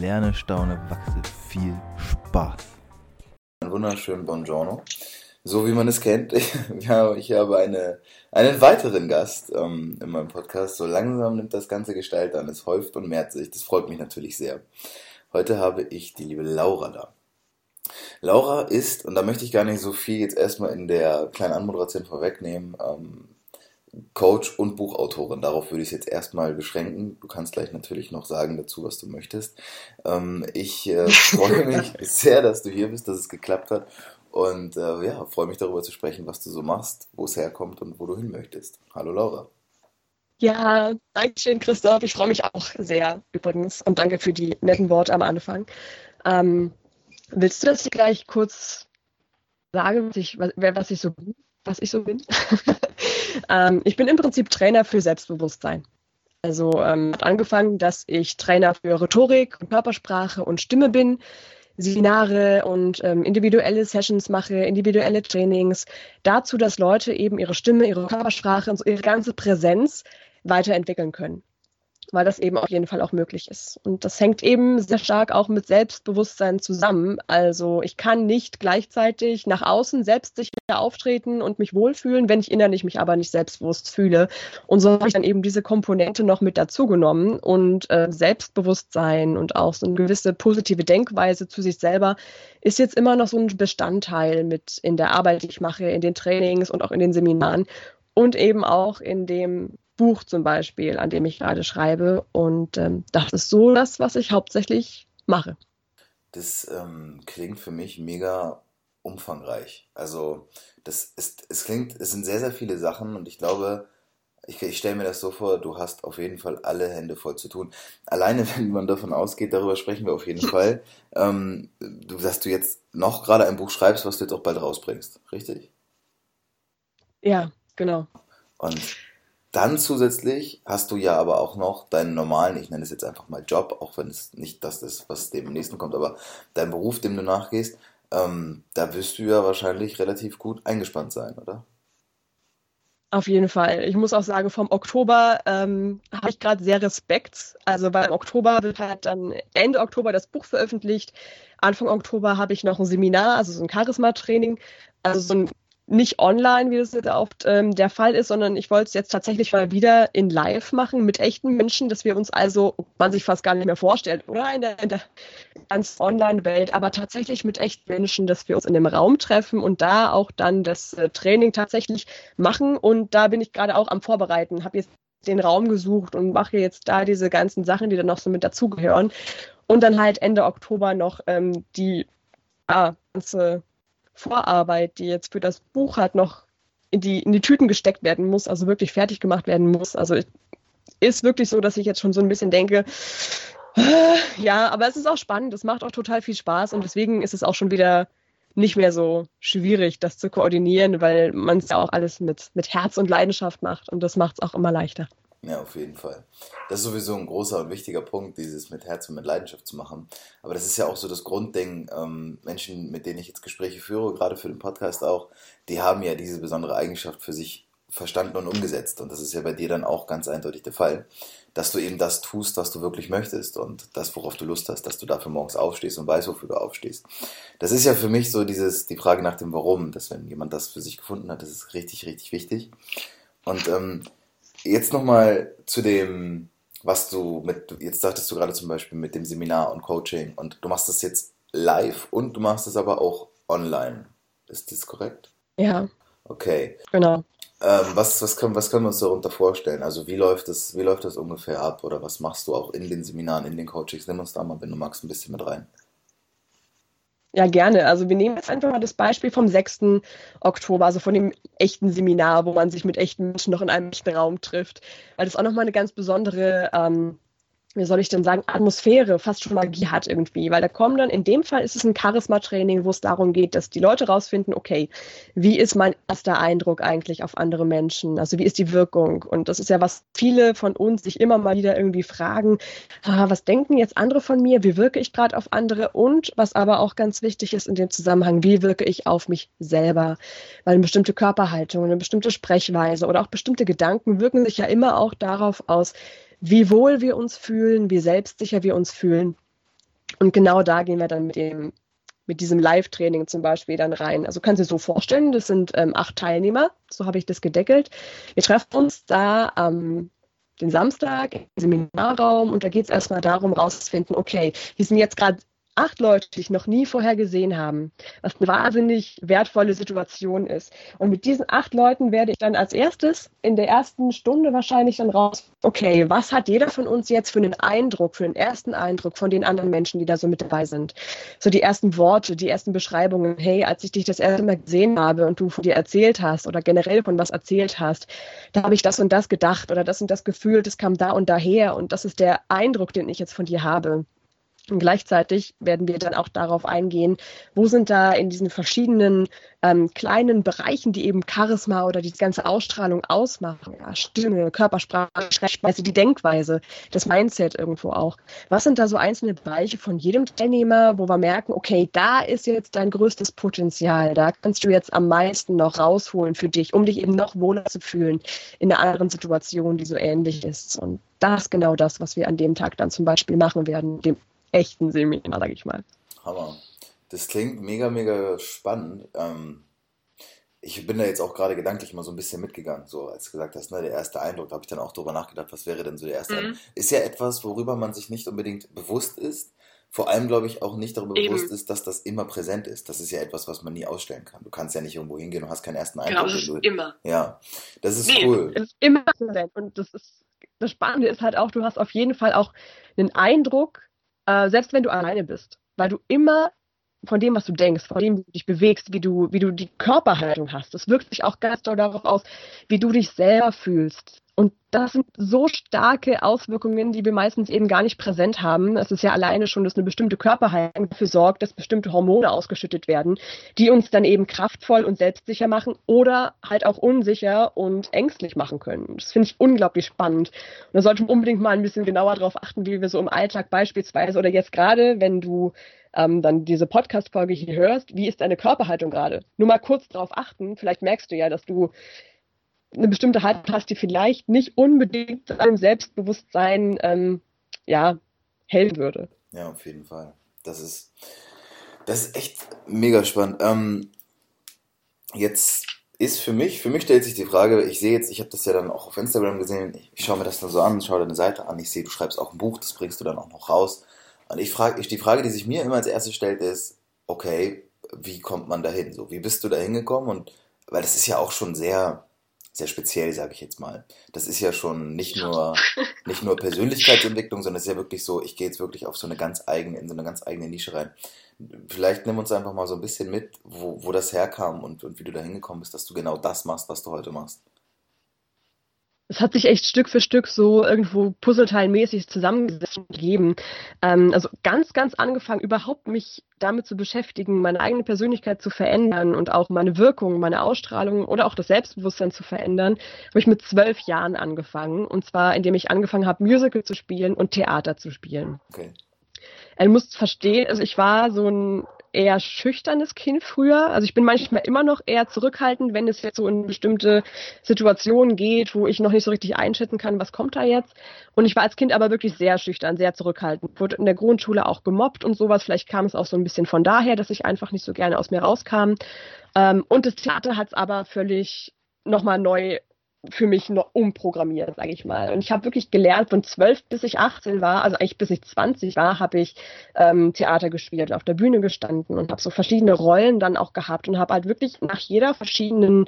lerne, staune, wachse. Viel Spaß. Einen wunderschönen Buongiorno. So wie man es kennt, ich habe eine, einen weiteren Gast ähm, in meinem Podcast. So langsam nimmt das ganze Gestalt an. Es häuft und mehrt sich. Das freut mich natürlich sehr. Heute habe ich die liebe Laura da. Laura ist, und da möchte ich gar nicht so viel jetzt erstmal in der kleinen Anmoderation vorwegnehmen, ähm, Coach und Buchautorin. Darauf würde ich es jetzt erstmal beschränken. Du kannst gleich natürlich noch sagen dazu, was du möchtest. Ähm, ich äh, freue mich sehr, dass du hier bist, dass es geklappt hat. Und äh, ja, freue mich darüber zu sprechen, was du so machst, wo es herkommt und wo du hin möchtest. Hallo Laura. Ja, danke schön, Christoph. Ich freue mich auch sehr übrigens und danke für die netten Worte am Anfang. Ähm, willst du, dass ich gleich kurz sage, was ich, was, ich so was ich so bin? Ähm, ich bin im Prinzip Trainer für Selbstbewusstsein. Also ähm, hat angefangen, dass ich Trainer für Rhetorik, Körpersprache und Stimme bin, Seminare und ähm, individuelle Sessions mache, individuelle Trainings, dazu, dass Leute eben ihre Stimme, ihre Körpersprache und ihre ganze Präsenz weiterentwickeln können weil das eben auf jeden Fall auch möglich ist. Und das hängt eben sehr stark auch mit Selbstbewusstsein zusammen. Also ich kann nicht gleichzeitig nach außen selbstsicher auftreten und mich wohlfühlen, wenn ich innerlich mich aber nicht selbstbewusst fühle. Und so habe ich dann eben diese Komponente noch mit dazugenommen und äh, Selbstbewusstsein und auch so eine gewisse positive Denkweise zu sich selber ist jetzt immer noch so ein Bestandteil mit in der Arbeit, die ich mache, in den Trainings und auch in den Seminaren und eben auch in dem Buch zum Beispiel, an dem ich gerade schreibe. Und ähm, das ist so das, was ich hauptsächlich mache. Das ähm, klingt für mich mega umfangreich. Also das ist, es klingt, es sind sehr, sehr viele Sachen und ich glaube, ich, ich stelle mir das so vor, du hast auf jeden Fall alle Hände voll zu tun. Alleine, wenn man davon ausgeht, darüber sprechen wir auf jeden Fall, ähm, du, dass du jetzt noch gerade ein Buch schreibst, was du jetzt auch bald rausbringst, richtig? Ja, genau. Und dann zusätzlich hast du ja aber auch noch deinen normalen, ich nenne es jetzt einfach mal Job, auch wenn es nicht das ist, was dem nächsten kommt, aber dein Beruf, dem du nachgehst, ähm, da wirst du ja wahrscheinlich relativ gut eingespannt sein, oder? Auf jeden Fall. Ich muss auch sagen, vom Oktober ähm, habe ich gerade sehr Respekt. Also weil im Oktober wird halt dann Ende Oktober das Buch veröffentlicht. Anfang Oktober habe ich noch ein Seminar, also so ein Charisma-Training, also so ein nicht online, wie das jetzt oft ähm, der Fall ist, sondern ich wollte es jetzt tatsächlich mal wieder in Live machen mit echten Menschen, dass wir uns also, man sich fast gar nicht mehr vorstellt, oder in der, in der ganz Online-Welt, aber tatsächlich mit echten Menschen, dass wir uns in dem Raum treffen und da auch dann das äh, Training tatsächlich machen. Und da bin ich gerade auch am Vorbereiten, habe jetzt den Raum gesucht und mache jetzt da diese ganzen Sachen, die dann noch so mit dazugehören. Und dann halt Ende Oktober noch ähm, die ah, ganze Vorarbeit, die jetzt für das Buch halt noch in die, in die Tüten gesteckt werden muss, also wirklich fertig gemacht werden muss. Also ist wirklich so, dass ich jetzt schon so ein bisschen denke, ja, aber es ist auch spannend, es macht auch total viel Spaß und deswegen ist es auch schon wieder nicht mehr so schwierig, das zu koordinieren, weil man es ja auch alles mit, mit Herz und Leidenschaft macht und das macht es auch immer leichter. Ja, auf jeden Fall. Das ist sowieso ein großer und wichtiger Punkt, dieses mit Herz und mit Leidenschaft zu machen. Aber das ist ja auch so das Grundding. Ähm, Menschen, mit denen ich jetzt Gespräche führe, gerade für den Podcast auch, die haben ja diese besondere Eigenschaft für sich verstanden und umgesetzt. Und das ist ja bei dir dann auch ganz eindeutig der Fall, dass du eben das tust, was du wirklich möchtest und das, worauf du Lust hast, dass du dafür morgens aufstehst und weißt, wofür du aufstehst. Das ist ja für mich so dieses, die Frage nach dem Warum, dass wenn jemand das für sich gefunden hat, das ist richtig, richtig wichtig. Und ähm, Jetzt nochmal zu dem, was du mit, jetzt sagtest du gerade zum Beispiel mit dem Seminar und Coaching und du machst das jetzt live und du machst es aber auch online. Ist das korrekt? Ja. Okay. Genau. Ähm, was, was, können, was können wir uns darunter vorstellen? Also wie läuft das, wie läuft das ungefähr ab oder was machst du auch in den Seminaren, in den Coachings? Nimm uns da mal, wenn du magst, ein bisschen mit rein. Ja, gerne. Also wir nehmen jetzt einfach mal das Beispiel vom 6. Oktober, also von dem echten Seminar, wo man sich mit echten Menschen noch in einem echten Raum trifft, weil das auch nochmal eine ganz besondere ähm, wie soll ich denn sagen, Atmosphäre, fast schon Magie hat irgendwie. Weil da kommen dann, in dem Fall ist es ein Charisma-Training, wo es darum geht, dass die Leute rausfinden, okay, wie ist mein erster Eindruck eigentlich auf andere Menschen? Also wie ist die Wirkung? Und das ist ja, was viele von uns sich immer mal wieder irgendwie fragen, ah, was denken jetzt andere von mir? Wie wirke ich gerade auf andere? Und was aber auch ganz wichtig ist in dem Zusammenhang, wie wirke ich auf mich selber? Weil eine bestimmte Körperhaltung, eine bestimmte Sprechweise oder auch bestimmte Gedanken wirken sich ja immer auch darauf aus, wie wohl wir uns fühlen, wie selbstsicher wir uns fühlen. Und genau da gehen wir dann mit dem mit diesem Live-Training zum Beispiel dann rein. Also kannst du dir so vorstellen, das sind ähm, acht Teilnehmer, so habe ich das gedeckelt. Wir treffen uns da am ähm, Samstag im Seminarraum und da geht es erstmal darum, rauszufinden, okay, wir sind jetzt gerade acht Leute, die ich noch nie vorher gesehen haben, was eine wahnsinnig wertvolle Situation ist. Und mit diesen acht Leuten werde ich dann als erstes in der ersten Stunde wahrscheinlich dann raus, okay, was hat jeder von uns jetzt für einen Eindruck, für einen ersten Eindruck von den anderen Menschen, die da so mit dabei sind? So die ersten Worte, die ersten Beschreibungen, hey, als ich dich das erste Mal gesehen habe und du von dir erzählt hast oder generell von was erzählt hast, da habe ich das und das gedacht oder das und das gefühlt, das kam da und daher und das ist der Eindruck, den ich jetzt von dir habe. Und gleichzeitig werden wir dann auch darauf eingehen, wo sind da in diesen verschiedenen ähm, kleinen Bereichen, die eben Charisma oder die ganze Ausstrahlung ausmachen, ja, Stimme, Körpersprache, Sprechweise, die Denkweise, das Mindset irgendwo auch. Was sind da so einzelne Bereiche von jedem Teilnehmer, wo wir merken, okay, da ist jetzt dein größtes Potenzial, da kannst du jetzt am meisten noch rausholen für dich, um dich eben noch wohler zu fühlen in einer anderen Situation, die so ähnlich ist. Und das ist genau das, was wir an dem Tag dann zum Beispiel machen werden, dem echten Seminar, sag ich mal. Hammer. Das klingt mega, mega spannend. Ähm, ich bin da jetzt auch gerade gedanklich mal so ein bisschen mitgegangen, so als du gesagt hast, ne, der erste Eindruck, da habe ich dann auch drüber nachgedacht, was wäre denn so der erste mhm. Eindruck. Ist ja etwas, worüber man sich nicht unbedingt bewusst ist. Vor allem, glaube ich, auch nicht darüber Eben. bewusst ist, dass das immer präsent ist. Das ist ja etwas, was man nie ausstellen kann. Du kannst ja nicht irgendwo hingehen und hast keinen ersten Eindruck. Genau, das ist immer. Ja, das ist nee, cool. Es ist immer präsent. Und das ist, das Spannende ist halt auch, du hast auf jeden Fall auch einen Eindruck, äh, selbst wenn du alleine bist, weil du immer von dem, was du denkst, von dem, wie du dich bewegst, wie du, wie du die Körperhaltung hast. Das wirkt sich auch ganz doll darauf aus, wie du dich selber fühlst. Und das sind so starke Auswirkungen, die wir meistens eben gar nicht präsent haben. Es ist ja alleine schon, dass eine bestimmte Körperhaltung dafür sorgt, dass bestimmte Hormone ausgeschüttet werden, die uns dann eben kraftvoll und selbstsicher machen oder halt auch unsicher und ängstlich machen können. Das finde ich unglaublich spannend. Und da sollte man unbedingt mal ein bisschen genauer darauf achten, wie wir so im Alltag beispielsweise oder jetzt gerade, wenn du ähm, dann diese Podcast-Folge hier hörst, wie ist deine Körperhaltung gerade? Nur mal kurz darauf achten. Vielleicht merkst du ja, dass du eine bestimmte Haltung hast, die vielleicht nicht unbedingt einem Selbstbewusstsein ähm, ja, helfen würde. Ja, auf jeden Fall. Das ist, das ist echt mega spannend. Ähm, jetzt ist für mich, für mich stellt sich die Frage, ich sehe jetzt, ich habe das ja dann auch auf Instagram gesehen, ich schaue mir das dann so an, schaue deine Seite an, ich sehe, du schreibst auch ein Buch, das bringst du dann auch noch raus. Und ich frage, ich, die Frage, die sich mir immer als erstes stellt, ist, okay, wie kommt man dahin? So, wie bist du da hingekommen? Und weil das ist ja auch schon sehr, sehr speziell, sage ich jetzt mal. Das ist ja schon nicht nur, nicht nur Persönlichkeitsentwicklung, sondern es ist ja wirklich so, ich gehe jetzt wirklich auf so eine ganz eigene, in so eine ganz eigene Nische rein. Vielleicht nimm uns einfach mal so ein bisschen mit, wo, wo das herkam und, und wie du da hingekommen bist, dass du genau das machst, was du heute machst es hat sich echt Stück für Stück so irgendwo puzzleteilmäßig zusammengesetzt und gegeben. Ähm, also ganz, ganz angefangen, überhaupt mich damit zu beschäftigen, meine eigene Persönlichkeit zu verändern und auch meine Wirkung, meine Ausstrahlung oder auch das Selbstbewusstsein zu verändern, habe ich mit zwölf Jahren angefangen. Und zwar, indem ich angefangen habe, Musical zu spielen und Theater zu spielen. Okay. Du musst verstehen, also ich war so ein eher schüchternes Kind früher. Also ich bin manchmal immer noch eher zurückhaltend, wenn es jetzt so in bestimmte Situationen geht, wo ich noch nicht so richtig einschätzen kann, was kommt da jetzt. Und ich war als Kind aber wirklich sehr schüchtern, sehr zurückhaltend. Wurde in der Grundschule auch gemobbt und sowas. Vielleicht kam es auch so ein bisschen von daher, dass ich einfach nicht so gerne aus mir rauskam. Ähm, und das Theater hat es aber völlig nochmal neu für mich noch umprogrammiert, sage ich mal. Und ich habe wirklich gelernt, von zwölf bis ich 18 war, also eigentlich bis ich 20 war, habe ich ähm, Theater gespielt, auf der Bühne gestanden und habe so verschiedene Rollen dann auch gehabt und habe halt wirklich nach jeder verschiedenen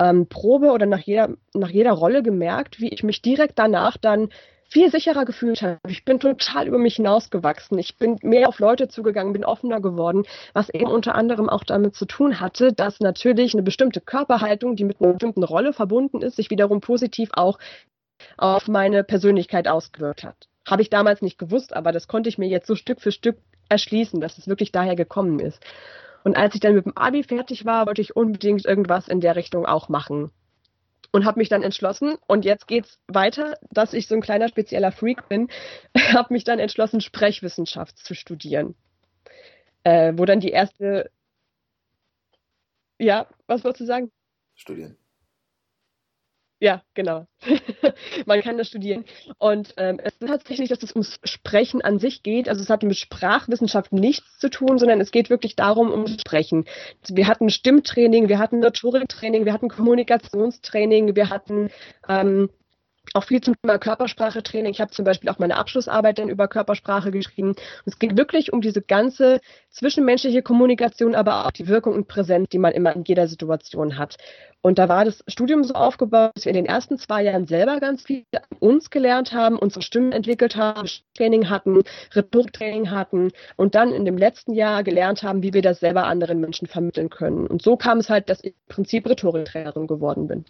ähm, Probe oder nach jeder, nach jeder Rolle gemerkt, wie ich mich direkt danach dann viel sicherer gefühlt habe. Ich bin total über mich hinausgewachsen. Ich bin mehr auf Leute zugegangen, bin offener geworden, was eben unter anderem auch damit zu tun hatte, dass natürlich eine bestimmte Körperhaltung, die mit einer bestimmten Rolle verbunden ist, sich wiederum positiv auch auf meine Persönlichkeit ausgewirkt hat. Habe ich damals nicht gewusst, aber das konnte ich mir jetzt so Stück für Stück erschließen, dass es wirklich daher gekommen ist. Und als ich dann mit dem Abi fertig war, wollte ich unbedingt irgendwas in der Richtung auch machen. Und habe mich dann entschlossen, und jetzt geht's weiter, dass ich so ein kleiner spezieller Freak bin, habe mich dann entschlossen, Sprechwissenschaft zu studieren. Äh, wo dann die erste. Ja, was wolltest du sagen? Studieren. Ja, genau. Man kann das studieren. Und ähm, es ist tatsächlich, dass es ums Sprechen an sich geht. Also es hat mit Sprachwissenschaften nichts zu tun, sondern es geht wirklich darum, um Sprechen. Wir hatten Stimmtraining, wir hatten Rhetoriktraining, wir hatten Kommunikationstraining, wir hatten ähm, auch viel zum Thema Körpersprache-Training. Ich habe zum Beispiel auch meine Abschlussarbeit dann über Körpersprache geschrieben. Und es geht wirklich um diese ganze zwischenmenschliche Kommunikation, aber auch die Wirkung und Präsenz, die man immer in jeder Situation hat. Und da war das Studium so aufgebaut, dass wir in den ersten zwei Jahren selber ganz viel an uns gelernt haben, unsere Stimmen entwickelt haben, Training hatten, Rhetoriktraining hatten und dann in dem letzten Jahr gelernt haben, wie wir das selber anderen Menschen vermitteln können. Und so kam es halt, dass ich im Prinzip Rhetoriktrainerin geworden bin.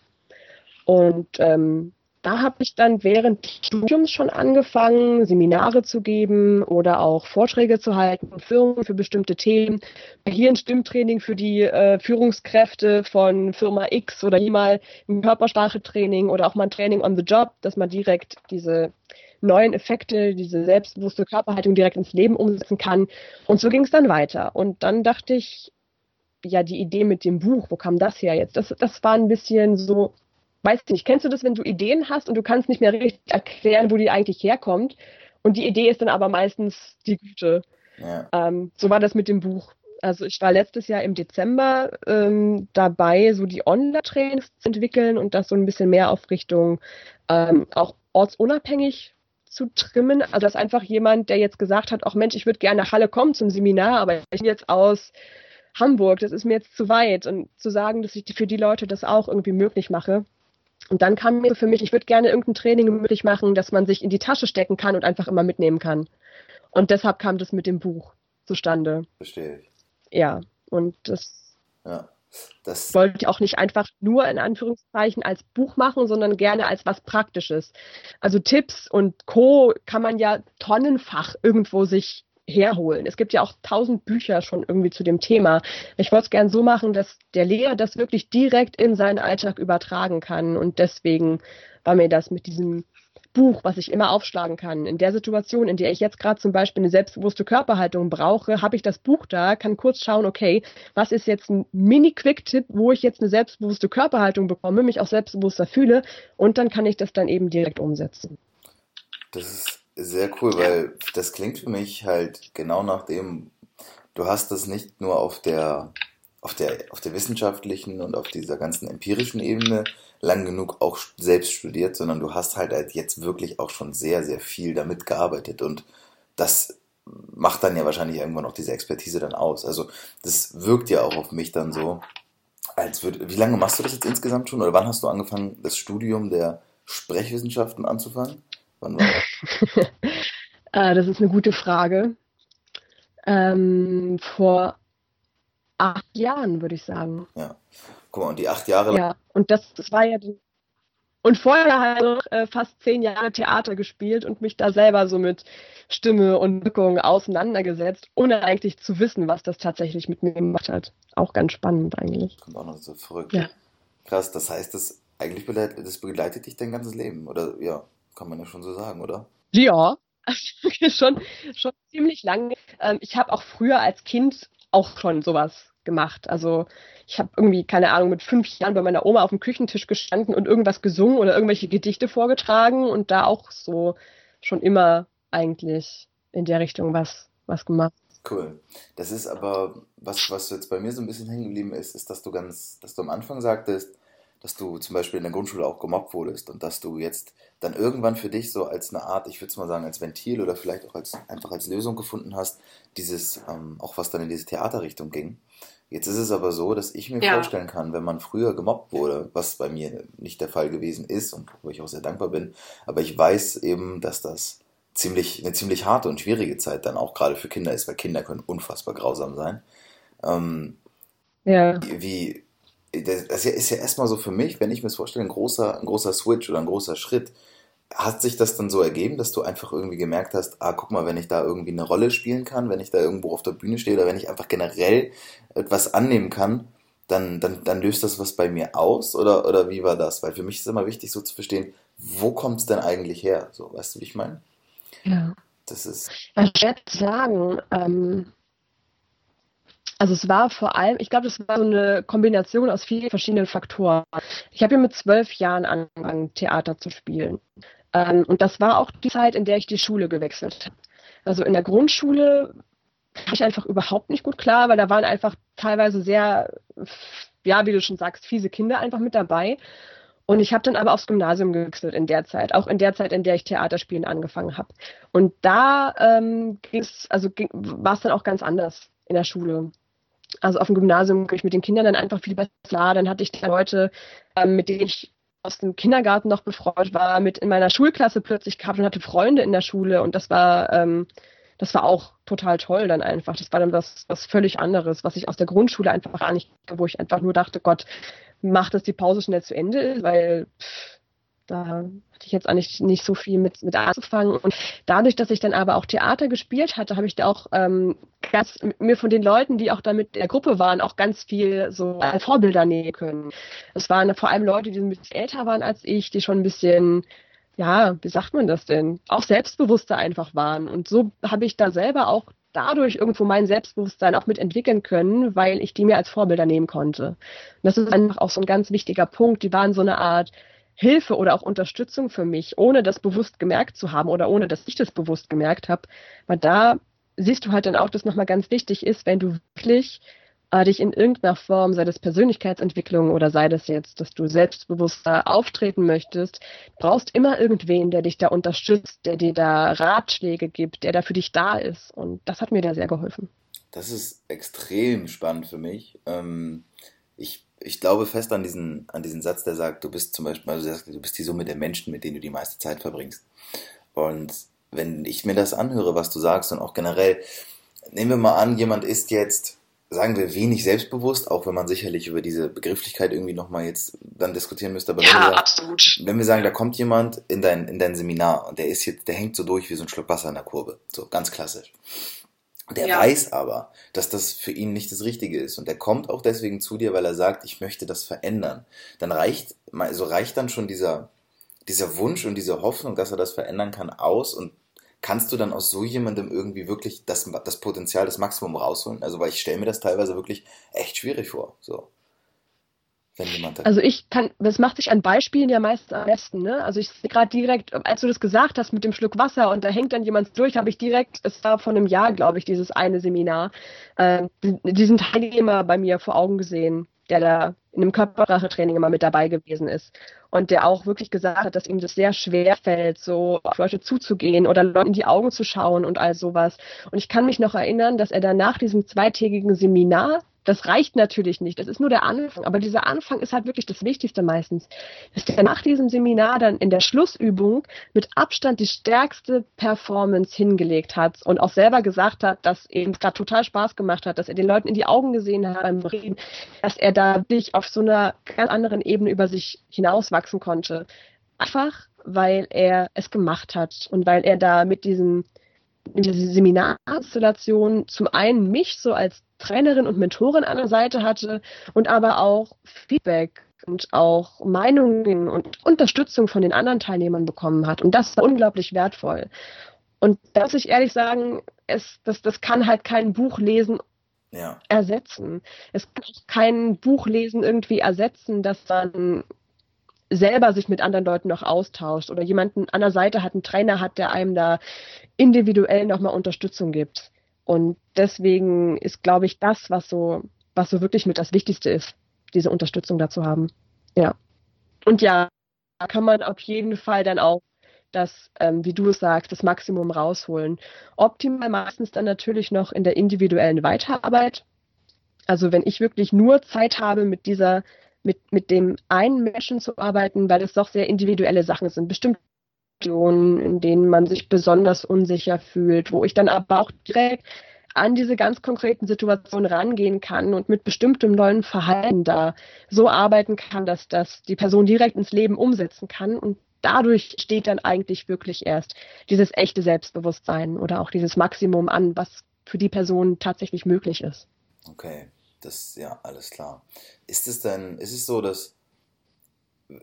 Und ähm, da habe ich dann während des Studiums schon angefangen, Seminare zu geben oder auch Vorträge zu halten, Firmen für bestimmte Themen. Hier ein Stimmtraining für die äh, Führungskräfte von Firma X oder hier mal ein Körpersprache-Training oder auch mal ein Training on the Job, dass man direkt diese neuen Effekte, diese selbstbewusste Körperhaltung direkt ins Leben umsetzen kann. Und so ging es dann weiter. Und dann dachte ich, ja, die Idee mit dem Buch, wo kam das her jetzt? Das, das war ein bisschen so, Weißt du nicht, kennst du das, wenn du Ideen hast und du kannst nicht mehr richtig erklären, wo die eigentlich herkommt? Und die Idee ist dann aber meistens die gute. Ja. Ähm, so war das mit dem Buch. Also ich war letztes Jahr im Dezember ähm, dabei, so die Online-Trainings zu entwickeln und das so ein bisschen mehr auf Richtung ähm, auch ortsunabhängig zu trimmen. Also dass einfach jemand, der jetzt gesagt hat, auch Mensch, ich würde gerne nach Halle kommen zum Seminar, aber ich bin jetzt aus Hamburg, das ist mir jetzt zu weit. Und zu sagen, dass ich für die Leute das auch irgendwie möglich mache, und dann kam mir für mich, ich würde gerne irgendein Training möglich machen, dass man sich in die Tasche stecken kann und einfach immer mitnehmen kann. Und deshalb kam das mit dem Buch zustande. Verstehe ich. Ja, und das, ja, das wollte ich auch nicht einfach nur in Anführungszeichen als Buch machen, sondern gerne als was Praktisches. Also Tipps und Co. kann man ja tonnenfach irgendwo sich herholen. Es gibt ja auch tausend Bücher schon irgendwie zu dem Thema. Ich wollte es gern so machen, dass der Lehrer das wirklich direkt in seinen Alltag übertragen kann. Und deswegen war mir das mit diesem Buch, was ich immer aufschlagen kann. In der Situation, in der ich jetzt gerade zum Beispiel eine selbstbewusste Körperhaltung brauche, habe ich das Buch da, kann kurz schauen, okay, was ist jetzt ein Mini-Quick-Tipp, wo ich jetzt eine selbstbewusste Körperhaltung bekomme, mich auch selbstbewusster fühle und dann kann ich das dann eben direkt umsetzen. Das ist sehr cool, weil das klingt für mich halt genau nach dem, du hast das nicht nur auf der, auf der, auf der wissenschaftlichen und auf dieser ganzen empirischen Ebene lang genug auch selbst studiert, sondern du hast halt, halt jetzt wirklich auch schon sehr, sehr viel damit gearbeitet und das macht dann ja wahrscheinlich irgendwann auch diese Expertise dann aus. Also das wirkt ja auch auf mich dann so, als würde, wie lange machst du das jetzt insgesamt schon oder wann hast du angefangen, das Studium der Sprechwissenschaften anzufangen? Wann war das? äh, das ist eine gute Frage. Ähm, vor acht Jahren, würde ich sagen. Ja. Guck mal, und die acht Jahre. Ja, und das, das war ja. Und vorher halt noch äh, fast zehn Jahre Theater gespielt und mich da selber so mit Stimme und Wirkung auseinandergesetzt, ohne eigentlich zu wissen, was das tatsächlich mit mir gemacht hat. Auch ganz spannend eigentlich. Kommt auch noch so verrückt. Ja. Krass, das heißt, das eigentlich begleitet, das begleitet dich dein ganzes Leben, oder ja? Kann man ja schon so sagen, oder? Ja, schon, schon ziemlich lange. Ähm, ich habe auch früher als Kind auch schon sowas gemacht. Also ich habe irgendwie, keine Ahnung, mit fünf Jahren bei meiner Oma auf dem Küchentisch gestanden und irgendwas gesungen oder irgendwelche Gedichte vorgetragen und da auch so schon immer eigentlich in der Richtung was, was gemacht. Cool. Das ist aber, was, was jetzt bei mir so ein bisschen hängen geblieben ist, ist, dass du ganz, dass du am Anfang sagtest, dass du zum Beispiel in der Grundschule auch gemobbt wurdest und dass du jetzt dann irgendwann für dich so als eine Art, ich würde es mal sagen, als Ventil oder vielleicht auch als einfach als Lösung gefunden hast, dieses, ähm, auch was dann in diese Theaterrichtung ging. Jetzt ist es aber so, dass ich mir ja. vorstellen kann, wenn man früher gemobbt wurde, was bei mir nicht der Fall gewesen ist und wo ich auch sehr dankbar bin, aber ich weiß eben, dass das ziemlich, eine ziemlich harte und schwierige Zeit dann auch gerade für Kinder ist, weil Kinder können unfassbar grausam sein. Ähm, ja. Wie, das ist ja erstmal so für mich, wenn ich mir das vorstelle, ein großer, ein großer Switch oder ein großer Schritt, hat sich das dann so ergeben, dass du einfach irgendwie gemerkt hast, ah, guck mal, wenn ich da irgendwie eine Rolle spielen kann, wenn ich da irgendwo auf der Bühne stehe oder wenn ich einfach generell etwas annehmen kann, dann, dann, dann löst das was bei mir aus? Oder, oder wie war das? Weil für mich ist immer wichtig, so zu verstehen, wo kommt es denn eigentlich her? So, weißt du, wie ich meine? Ja. Das ist. Ja, schwer zu sagen. Ähm, also es war vor allem, ich glaube, das war so eine Kombination aus vielen verschiedenen Faktoren. Ich habe ja mit zwölf Jahren angefangen, Theater zu spielen. Ähm, und das war auch die Zeit, in der ich die Schule gewechselt habe. Also in der Grundschule kam ich einfach überhaupt nicht gut klar, weil da waren einfach teilweise sehr, ja, wie du schon sagst, fiese Kinder einfach mit dabei. Und ich habe dann aber aufs Gymnasium gewechselt in der Zeit, auch in der Zeit, in der ich Theaterspielen angefangen habe. Und da ähm, also war es dann auch ganz anders in der Schule. Also auf dem Gymnasium ging ich mit den Kindern dann einfach viel besser klar. Dann hatte ich da Leute, ähm, mit denen ich aus dem Kindergarten noch befreundet war, mit in meiner Schulklasse plötzlich gehabt und hatte Freunde in der Schule und das war, ähm, das war auch total toll dann einfach. Das war dann was, was völlig anderes, was ich aus der Grundschule einfach gar nicht, wo ich einfach nur dachte, Gott, mach, dass die Pause schnell zu Ende ist, weil pff, da hatte ich jetzt eigentlich nicht so viel mit, mit anzufangen. Und dadurch, dass ich dann aber auch Theater gespielt hatte, habe ich da auch ähm, ganz, mir von den Leuten, die auch da mit der Gruppe waren, auch ganz viel so als Vorbilder nehmen können. Es waren vor allem Leute, die ein bisschen älter waren als ich, die schon ein bisschen ja, wie sagt man das denn? Auch selbstbewusster einfach waren. Und so habe ich da selber auch dadurch irgendwo mein Selbstbewusstsein auch mitentwickeln können, weil ich die mir als Vorbilder nehmen konnte. Und das ist einfach auch so ein ganz wichtiger Punkt. Die waren so eine Art Hilfe oder auch Unterstützung für mich, ohne das bewusst gemerkt zu haben oder ohne dass ich das bewusst gemerkt habe. Weil da siehst du halt dann auch, dass nochmal ganz wichtig ist, wenn du wirklich äh, dich in irgendeiner Form, sei das Persönlichkeitsentwicklung oder sei das jetzt, dass du selbstbewusster auftreten möchtest, brauchst immer irgendwen, der dich da unterstützt, der dir da Ratschläge gibt, der da für dich da ist. Und das hat mir da sehr geholfen. Das ist extrem spannend für mich. Ähm, ich ich glaube fest an diesen, an diesen Satz, der sagt, du bist zum Beispiel, also du bist die Summe der Menschen, mit denen du die meiste Zeit verbringst. Und wenn ich mir das anhöre, was du sagst und auch generell, nehmen wir mal an, jemand ist jetzt, sagen wir, wenig selbstbewusst, auch wenn man sicherlich über diese Begrifflichkeit irgendwie nochmal jetzt dann diskutieren müsste. Aber ja, wenn wir, absolut. Wenn wir sagen, da kommt jemand in dein, in dein Seminar und der ist jetzt, der hängt so durch wie so ein Schluck Wasser in der Kurve. So, ganz klassisch. Der ja. weiß aber, dass das für ihn nicht das Richtige ist. Und der kommt auch deswegen zu dir, weil er sagt, ich möchte das verändern. Dann reicht, also reicht dann schon dieser, dieser Wunsch und diese Hoffnung, dass er das verändern kann, aus und kannst du dann aus so jemandem irgendwie wirklich das, das Potenzial, das Maximum rausholen? Also, weil ich stelle mir das teilweise wirklich echt schwierig vor. So wenn jemand hat. Also ich kann, das macht sich an Beispielen ja meistens am besten, ne? Also ich sehe gerade direkt, als du das gesagt hast mit dem Schluck Wasser und da hängt dann jemand durch, habe ich direkt, es war vor einem Jahr, glaube ich, dieses eine Seminar, äh, diesen Teilnehmer bei mir vor Augen gesehen, der da in einem Körpersprache-Training immer mit dabei gewesen ist. Und der auch wirklich gesagt hat, dass ihm das sehr schwer fällt, so auf Leute zuzugehen oder Leuten in die Augen zu schauen und all sowas. Und ich kann mich noch erinnern, dass er dann nach diesem zweitägigen Seminar das reicht natürlich nicht. Das ist nur der Anfang. Aber dieser Anfang ist halt wirklich das Wichtigste meistens. Dass der nach diesem Seminar dann in der Schlussübung mit Abstand die stärkste Performance hingelegt hat und auch selber gesagt hat, dass eben gerade total Spaß gemacht hat, dass er den Leuten in die Augen gesehen hat beim Reden, dass er da wirklich auf so einer ganz anderen Ebene über sich hinauswachsen konnte. Einfach, weil er es gemacht hat und weil er da mit diesem in dieser Seminarinstallation zum einen mich so als Trainerin und Mentorin an der Seite hatte und aber auch Feedback und auch Meinungen und Unterstützung von den anderen Teilnehmern bekommen hat. Und das war unglaublich wertvoll. Und da muss ich ehrlich sagen, es, das, das kann halt kein Buch lesen ja. ersetzen. Es kann kein Buch lesen irgendwie ersetzen, dass man selber sich mit anderen Leuten noch austauscht oder jemanden an der Seite hat, einen Trainer hat, der einem da individuell nochmal Unterstützung gibt. Und deswegen ist, glaube ich, das, was so, was so wirklich mit das Wichtigste ist, diese Unterstützung dazu haben. Ja. Und ja, da kann man auf jeden Fall dann auch das, ähm, wie du es sagst, das Maximum rausholen. Optimal meistens dann natürlich noch in der individuellen Weiterarbeit. Also wenn ich wirklich nur Zeit habe, mit dieser mit, mit dem einen Menschen zu arbeiten, weil es doch sehr individuelle Sachen sind. Bestimmte Situationen, in denen man sich besonders unsicher fühlt, wo ich dann aber auch direkt an diese ganz konkreten Situationen rangehen kann und mit bestimmtem neuen Verhalten da so arbeiten kann, dass das die Person direkt ins Leben umsetzen kann. Und dadurch steht dann eigentlich wirklich erst dieses echte Selbstbewusstsein oder auch dieses Maximum an, was für die Person tatsächlich möglich ist. Okay, das ja alles klar. Ist es denn, ist es so, dass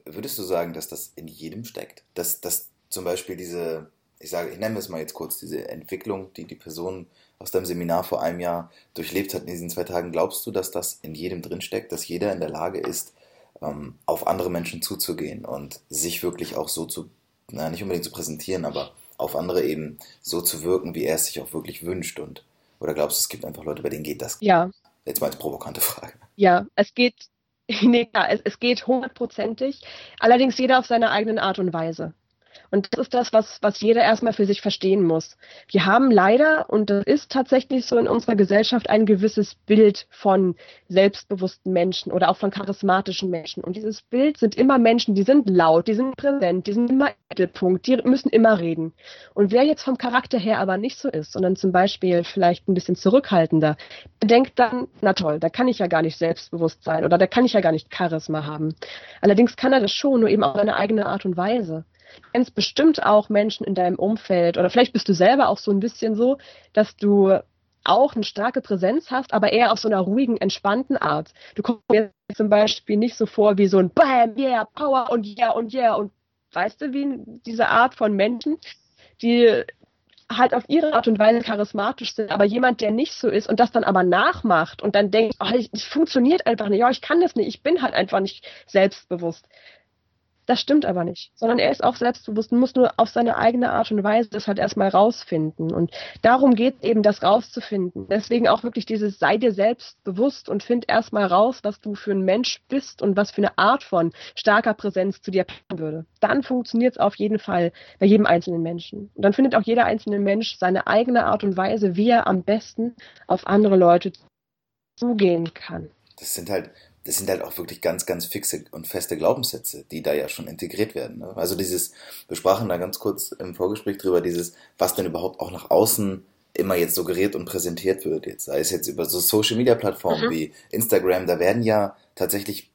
würdest du sagen, dass das in jedem steckt, dass, dass zum Beispiel diese ich sage, ich nenne es mal jetzt kurz, diese Entwicklung, die die Person aus deinem Seminar vor einem Jahr durchlebt hat in diesen zwei Tagen, glaubst du, dass das in jedem drinsteckt, dass jeder in der Lage ist, ähm, auf andere Menschen zuzugehen und sich wirklich auch so zu, na, nicht unbedingt zu präsentieren, aber auf andere eben so zu wirken, wie er es sich auch wirklich wünscht und oder glaubst du, es gibt einfach Leute, bei denen geht das? Ja. Jetzt mal als provokante Frage. Ja, es geht, nee, klar, es, es geht hundertprozentig, allerdings jeder auf seine eigene Art und Weise. Und das ist das, was, was jeder erstmal für sich verstehen muss. Wir haben leider, und das ist tatsächlich so in unserer Gesellschaft, ein gewisses Bild von selbstbewussten Menschen oder auch von charismatischen Menschen. Und dieses Bild sind immer Menschen, die sind laut, die sind präsent, die sind immer im Mittelpunkt, die müssen immer reden. Und wer jetzt vom Charakter her aber nicht so ist, sondern zum Beispiel vielleicht ein bisschen zurückhaltender, denkt dann, na toll, da kann ich ja gar nicht selbstbewusst sein oder da kann ich ja gar nicht Charisma haben. Allerdings kann er das schon, nur eben auf seine eigene Art und Weise. Kennst bestimmt auch Menschen in deinem Umfeld oder vielleicht bist du selber auch so ein bisschen so, dass du auch eine starke Präsenz hast, aber eher auf so einer ruhigen, entspannten Art. Du kommst mir zum Beispiel nicht so vor wie so ein Bam, yeah, Power und yeah und yeah und weißt du, wie diese Art von Menschen, die halt auf ihre Art und Weise charismatisch sind, aber jemand, der nicht so ist und das dann aber nachmacht und dann denkt, oh, funktioniert einfach nicht, ja, ich kann das nicht, ich bin halt einfach nicht selbstbewusst. Das stimmt aber nicht, sondern er ist auch selbstbewusst und muss nur auf seine eigene Art und Weise das halt erstmal rausfinden. Und darum geht es eben, das rauszufinden. Deswegen auch wirklich dieses sei dir selbst bewusst und find erstmal raus, was du für ein Mensch bist und was für eine Art von starker Präsenz zu dir passen würde. Dann funktioniert es auf jeden Fall bei jedem einzelnen Menschen. Und dann findet auch jeder einzelne Mensch seine eigene Art und Weise, wie er am besten auf andere Leute zugehen kann. Das sind halt das sind halt auch wirklich ganz, ganz fixe und feste Glaubenssätze, die da ja schon integriert werden. Ne? Also dieses, wir sprachen da ganz kurz im Vorgespräch drüber, dieses, was denn überhaupt auch nach außen immer jetzt suggeriert und präsentiert wird, jetzt sei es jetzt über so Social Media Plattformen mhm. wie Instagram, da werden ja tatsächlich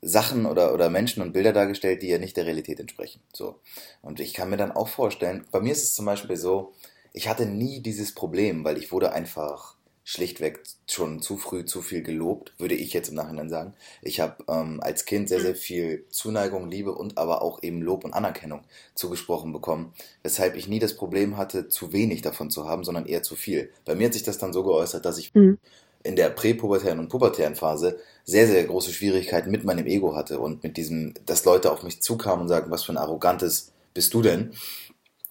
Sachen oder, oder Menschen und Bilder dargestellt, die ja nicht der Realität entsprechen. So. Und ich kann mir dann auch vorstellen, bei mir ist es zum Beispiel so, ich hatte nie dieses Problem, weil ich wurde einfach schlichtweg schon zu früh zu viel gelobt, würde ich jetzt im Nachhinein sagen. Ich habe ähm, als Kind sehr, sehr mhm. viel Zuneigung, Liebe und aber auch eben Lob und Anerkennung zugesprochen bekommen, weshalb ich nie das Problem hatte, zu wenig davon zu haben, sondern eher zu viel. Bei mir hat sich das dann so geäußert, dass ich mhm. in der präpubertären und pubertären Phase sehr, sehr große Schwierigkeiten mit meinem Ego hatte und mit diesem, dass Leute auf mich zukamen und sagten, was für ein arrogantes bist du denn?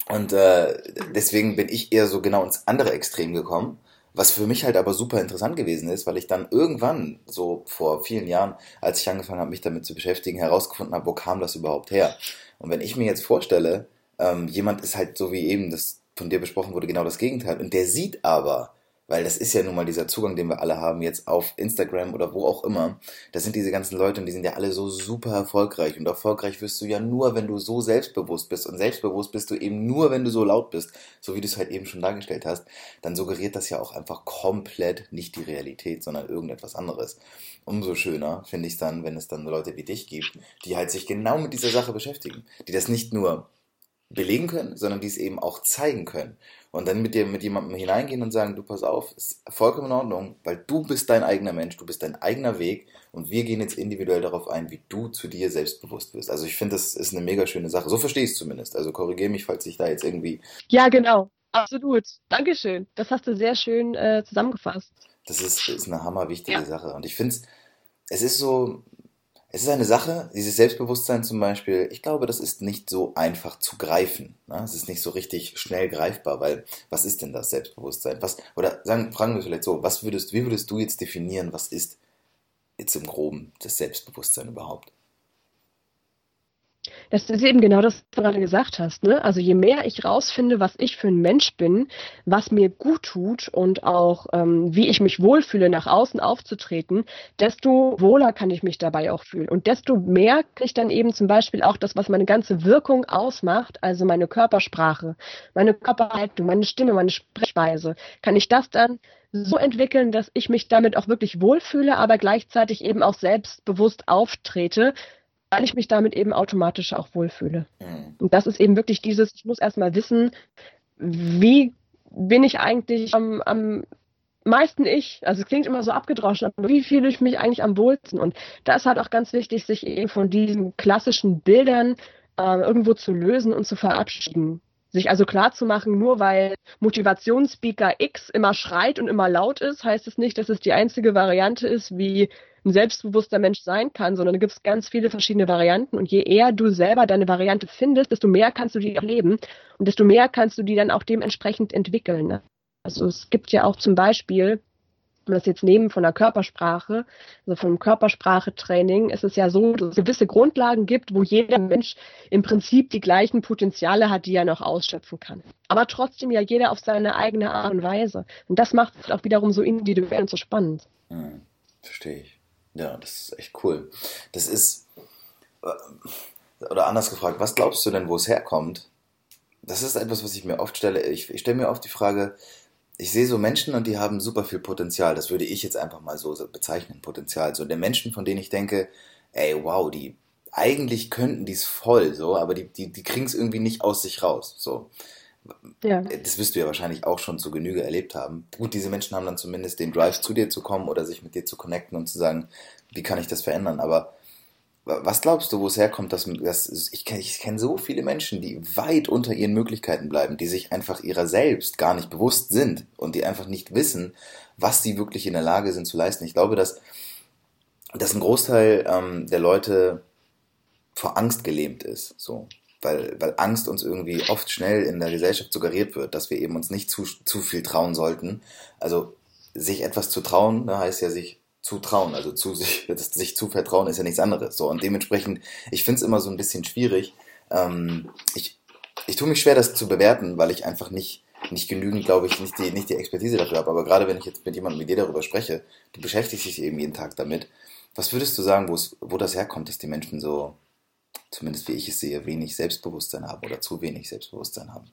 Und äh, deswegen bin ich eher so genau ins andere Extrem gekommen was für mich halt aber super interessant gewesen ist, weil ich dann irgendwann, so vor vielen Jahren, als ich angefangen habe, mich damit zu beschäftigen, herausgefunden habe, wo kam das überhaupt her? Und wenn ich mir jetzt vorstelle, ähm, jemand ist halt so wie eben das von dir besprochen wurde, genau das Gegenteil, und der sieht aber, weil das ist ja nun mal dieser Zugang, den wir alle haben, jetzt auf Instagram oder wo auch immer. Das sind diese ganzen Leute und die sind ja alle so super erfolgreich. Und erfolgreich wirst du ja nur, wenn du so selbstbewusst bist. Und selbstbewusst bist du eben nur, wenn du so laut bist, so wie du es halt eben schon dargestellt hast. Dann suggeriert das ja auch einfach komplett nicht die Realität, sondern irgendetwas anderes. Umso schöner finde ich es dann, wenn es dann Leute wie dich gibt, die halt sich genau mit dieser Sache beschäftigen. Die das nicht nur belegen können, sondern die es eben auch zeigen können und dann mit dir mit jemandem hineingehen und sagen, du pass auf, ist vollkommen in Ordnung, weil du bist dein eigener Mensch, du bist dein eigener Weg und wir gehen jetzt individuell darauf ein, wie du zu dir selbstbewusst wirst. Also ich finde, das ist eine mega schöne Sache. So verstehe ich es zumindest. Also korrigiere mich, falls ich da jetzt irgendwie. Ja, genau. Absolut. Dankeschön. Das hast du sehr schön äh, zusammengefasst. Das ist, ist eine hammerwichtige ja. Sache. Und ich finde es, es ist so, es ist eine Sache, dieses Selbstbewusstsein zum Beispiel, ich glaube, das ist nicht so einfach zu greifen. Ne? Es ist nicht so richtig schnell greifbar, weil was ist denn das Selbstbewusstsein? Was, oder sagen, fragen wir vielleicht so, was würdest, wie würdest du jetzt definieren, was ist jetzt im Groben das Selbstbewusstsein überhaupt? Das ist eben genau das, was du gerade gesagt hast. Ne? Also je mehr ich rausfinde, was ich für ein Mensch bin, was mir gut tut und auch ähm, wie ich mich wohlfühle, nach außen aufzutreten, desto wohler kann ich mich dabei auch fühlen. Und desto mehr kriege ich dann eben zum Beispiel auch das, was meine ganze Wirkung ausmacht, also meine Körpersprache, meine Körperhaltung, meine Stimme, meine Sprechweise, kann ich das dann so entwickeln, dass ich mich damit auch wirklich wohlfühle, aber gleichzeitig eben auch selbstbewusst auftrete, weil ich mich damit eben automatisch auch wohlfühle. Mhm. Und das ist eben wirklich dieses, ich muss erstmal wissen, wie bin ich eigentlich am, am meisten ich. Also es klingt immer so abgedroschen, aber wie fühle ich mich eigentlich am wohlsten? Und da ist halt auch ganz wichtig, sich eben von diesen klassischen Bildern äh, irgendwo zu lösen und zu verabschieden. Sich also klar zu machen, nur weil Motivationsspeaker X immer schreit und immer laut ist, heißt es nicht, dass es die einzige Variante ist, wie ein selbstbewusster Mensch sein kann, sondern da gibt es ganz viele verschiedene Varianten und je eher du selber deine Variante findest, desto mehr kannst du die auch leben und desto mehr kannst du die dann auch dementsprechend entwickeln. Ne? Also es gibt ja auch zum Beispiel, wenn wir das jetzt nehmen von der Körpersprache, also vom Körpersprachetraining, ist es ja so, dass es gewisse Grundlagen gibt, wo jeder Mensch im Prinzip die gleichen Potenziale hat, die er noch ausschöpfen kann. Aber trotzdem ja jeder auf seine eigene Art und Weise. Und das macht es auch wiederum so individuell und so spannend. Hm, verstehe ich. Ja, das ist echt cool. Das ist, äh, oder anders gefragt, was glaubst du denn, wo es herkommt? Das ist etwas, was ich mir oft stelle. Ich, ich stelle mir oft die Frage, ich sehe so Menschen und die haben super viel Potenzial. Das würde ich jetzt einfach mal so bezeichnen, Potenzial. So der Menschen, von denen ich denke, ey, wow, die eigentlich könnten die es voll, so, aber die, die, die kriegen es irgendwie nicht aus sich raus. So. Ja. Das wirst du ja wahrscheinlich auch schon zu Genüge erlebt haben. Gut, diese Menschen haben dann zumindest den Drive, zu dir zu kommen oder sich mit dir zu connecten und zu sagen, wie kann ich das verändern? Aber was glaubst du, wo es herkommt, dass, dass ich kenne ich kenn so viele Menschen, die weit unter ihren Möglichkeiten bleiben, die sich einfach ihrer selbst gar nicht bewusst sind und die einfach nicht wissen, was sie wirklich in der Lage sind zu leisten. Ich glaube, dass, dass ein Großteil ähm, der Leute vor Angst gelähmt ist, so. Weil, weil Angst uns irgendwie oft schnell in der Gesellschaft suggeriert wird, dass wir eben uns nicht zu, zu viel trauen sollten. Also sich etwas zu trauen, ne, heißt ja sich zutrauen, also zu sich, sich zu vertrauen ist ja nichts anderes. So, und dementsprechend, ich finde es immer so ein bisschen schwierig. Ähm, ich, ich tue mich schwer, das zu bewerten, weil ich einfach nicht, nicht genügend, glaube ich, nicht die, nicht die Expertise dafür habe. Aber gerade wenn ich jetzt mit jemandem wie dir darüber spreche, du beschäftigst dich eben jeden Tag damit. Was würdest du sagen, wo das herkommt, dass die Menschen so, zumindest wie ich es sehe, wenig Selbstbewusstsein haben oder zu wenig Selbstbewusstsein haben?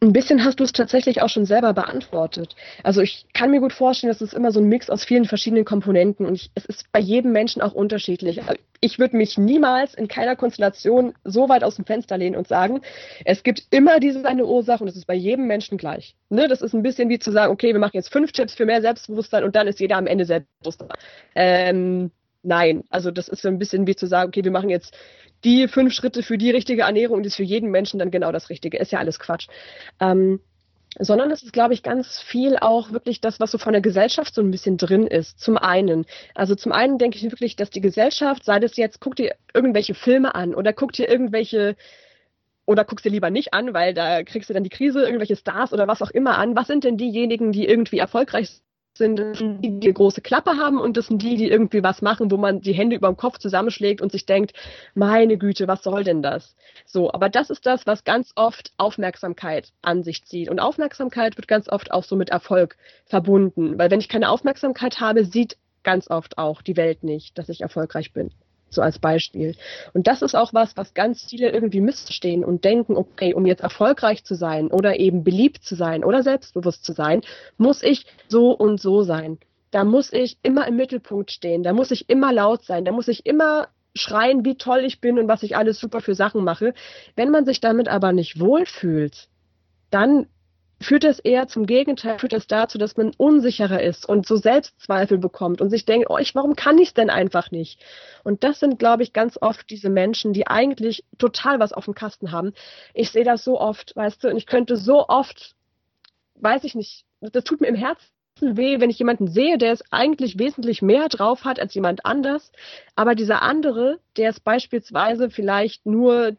Ein bisschen hast du es tatsächlich auch schon selber beantwortet. Also ich kann mir gut vorstellen, dass es immer so ein Mix aus vielen verschiedenen Komponenten und ich, es ist bei jedem Menschen auch unterschiedlich. Ich würde mich niemals in keiner Konstellation so weit aus dem Fenster lehnen und sagen, es gibt immer diese eine Ursache und es ist bei jedem Menschen gleich. Ne? Das ist ein bisschen wie zu sagen, okay, wir machen jetzt fünf Tipps für mehr Selbstbewusstsein und dann ist jeder am Ende selbstbewusster. Ähm, nein, also das ist so ein bisschen wie zu sagen, okay, wir machen jetzt die fünf Schritte für die richtige Ernährung und ist für jeden Menschen dann genau das Richtige. Ist ja alles Quatsch. Ähm, sondern es ist, glaube ich, ganz viel auch wirklich das, was so von der Gesellschaft so ein bisschen drin ist. Zum einen. Also zum einen denke ich wirklich, dass die Gesellschaft, sei das jetzt, guck dir irgendwelche Filme an oder guck dir irgendwelche oder guckst dir lieber nicht an, weil da kriegst du dann die Krise, irgendwelche Stars oder was auch immer an. Was sind denn diejenigen, die irgendwie erfolgreich sind die, die eine große Klappe haben und das sind die, die irgendwie was machen, wo man die Hände über dem Kopf zusammenschlägt und sich denkt, meine Güte, was soll denn das? So, aber das ist das, was ganz oft Aufmerksamkeit an sich zieht. Und Aufmerksamkeit wird ganz oft auch so mit Erfolg verbunden, weil wenn ich keine Aufmerksamkeit habe, sieht ganz oft auch die Welt nicht, dass ich erfolgreich bin so als Beispiel. Und das ist auch was, was ganz viele irgendwie missverstehen und denken, okay, um jetzt erfolgreich zu sein oder eben beliebt zu sein oder selbstbewusst zu sein, muss ich so und so sein. Da muss ich immer im Mittelpunkt stehen, da muss ich immer laut sein, da muss ich immer schreien, wie toll ich bin und was ich alles super für Sachen mache. Wenn man sich damit aber nicht wohlfühlt, dann führt das eher zum Gegenteil, führt das dazu, dass man unsicherer ist und so Selbstzweifel bekommt und sich denkt, oh, ich, warum kann ich es denn einfach nicht? Und das sind, glaube ich, ganz oft diese Menschen, die eigentlich total was auf dem Kasten haben. Ich sehe das so oft, weißt du, und ich könnte so oft, weiß ich nicht, das tut mir im Herzen weh, wenn ich jemanden sehe, der es eigentlich wesentlich mehr drauf hat als jemand anders, aber dieser andere, der es beispielsweise vielleicht nur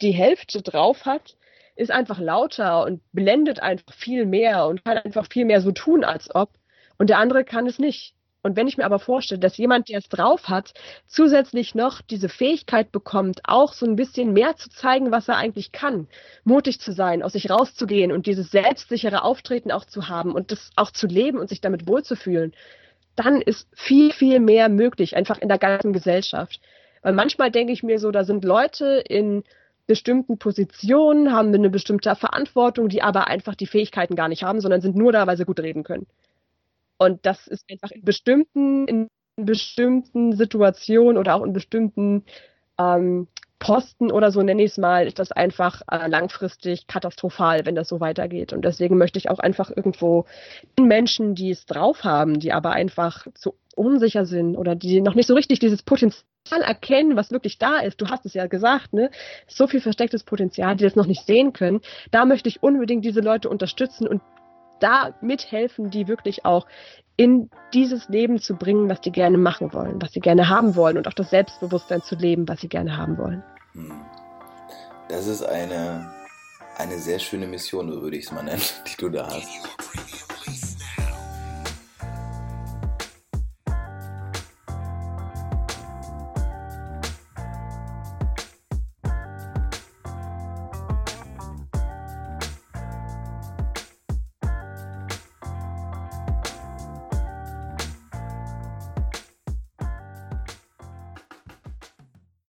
die Hälfte drauf hat, ist einfach lauter und blendet einfach viel mehr und kann einfach viel mehr so tun, als ob. Und der andere kann es nicht. Und wenn ich mir aber vorstelle, dass jemand, der es drauf hat, zusätzlich noch diese Fähigkeit bekommt, auch so ein bisschen mehr zu zeigen, was er eigentlich kann, mutig zu sein, aus sich rauszugehen und dieses selbstsichere Auftreten auch zu haben und das auch zu leben und sich damit wohlzufühlen, dann ist viel, viel mehr möglich, einfach in der ganzen Gesellschaft. Weil manchmal denke ich mir so, da sind Leute in bestimmten Positionen, haben eine bestimmte Verantwortung, die aber einfach die Fähigkeiten gar nicht haben, sondern sind nur da, weil sie gut reden können. Und das ist einfach in bestimmten, in bestimmten Situationen oder auch in bestimmten ähm, Posten oder so nenne ich es mal, ist das einfach äh, langfristig katastrophal, wenn das so weitergeht. Und deswegen möchte ich auch einfach irgendwo den Menschen, die es drauf haben, die aber einfach zu unsicher sind oder die noch nicht so richtig dieses Potenzial erkennen, was wirklich da ist. Du hast es ja gesagt, ne? So viel verstecktes Potenzial, die das noch nicht sehen können. Da möchte ich unbedingt diese Leute unterstützen und da mithelfen, die wirklich auch in dieses Leben zu bringen, was sie gerne machen wollen, was sie gerne haben wollen und auch das Selbstbewusstsein zu leben, was sie gerne haben wollen. Hm. Das ist eine, eine sehr schöne Mission, würde ich es mal nennen, die du da hast.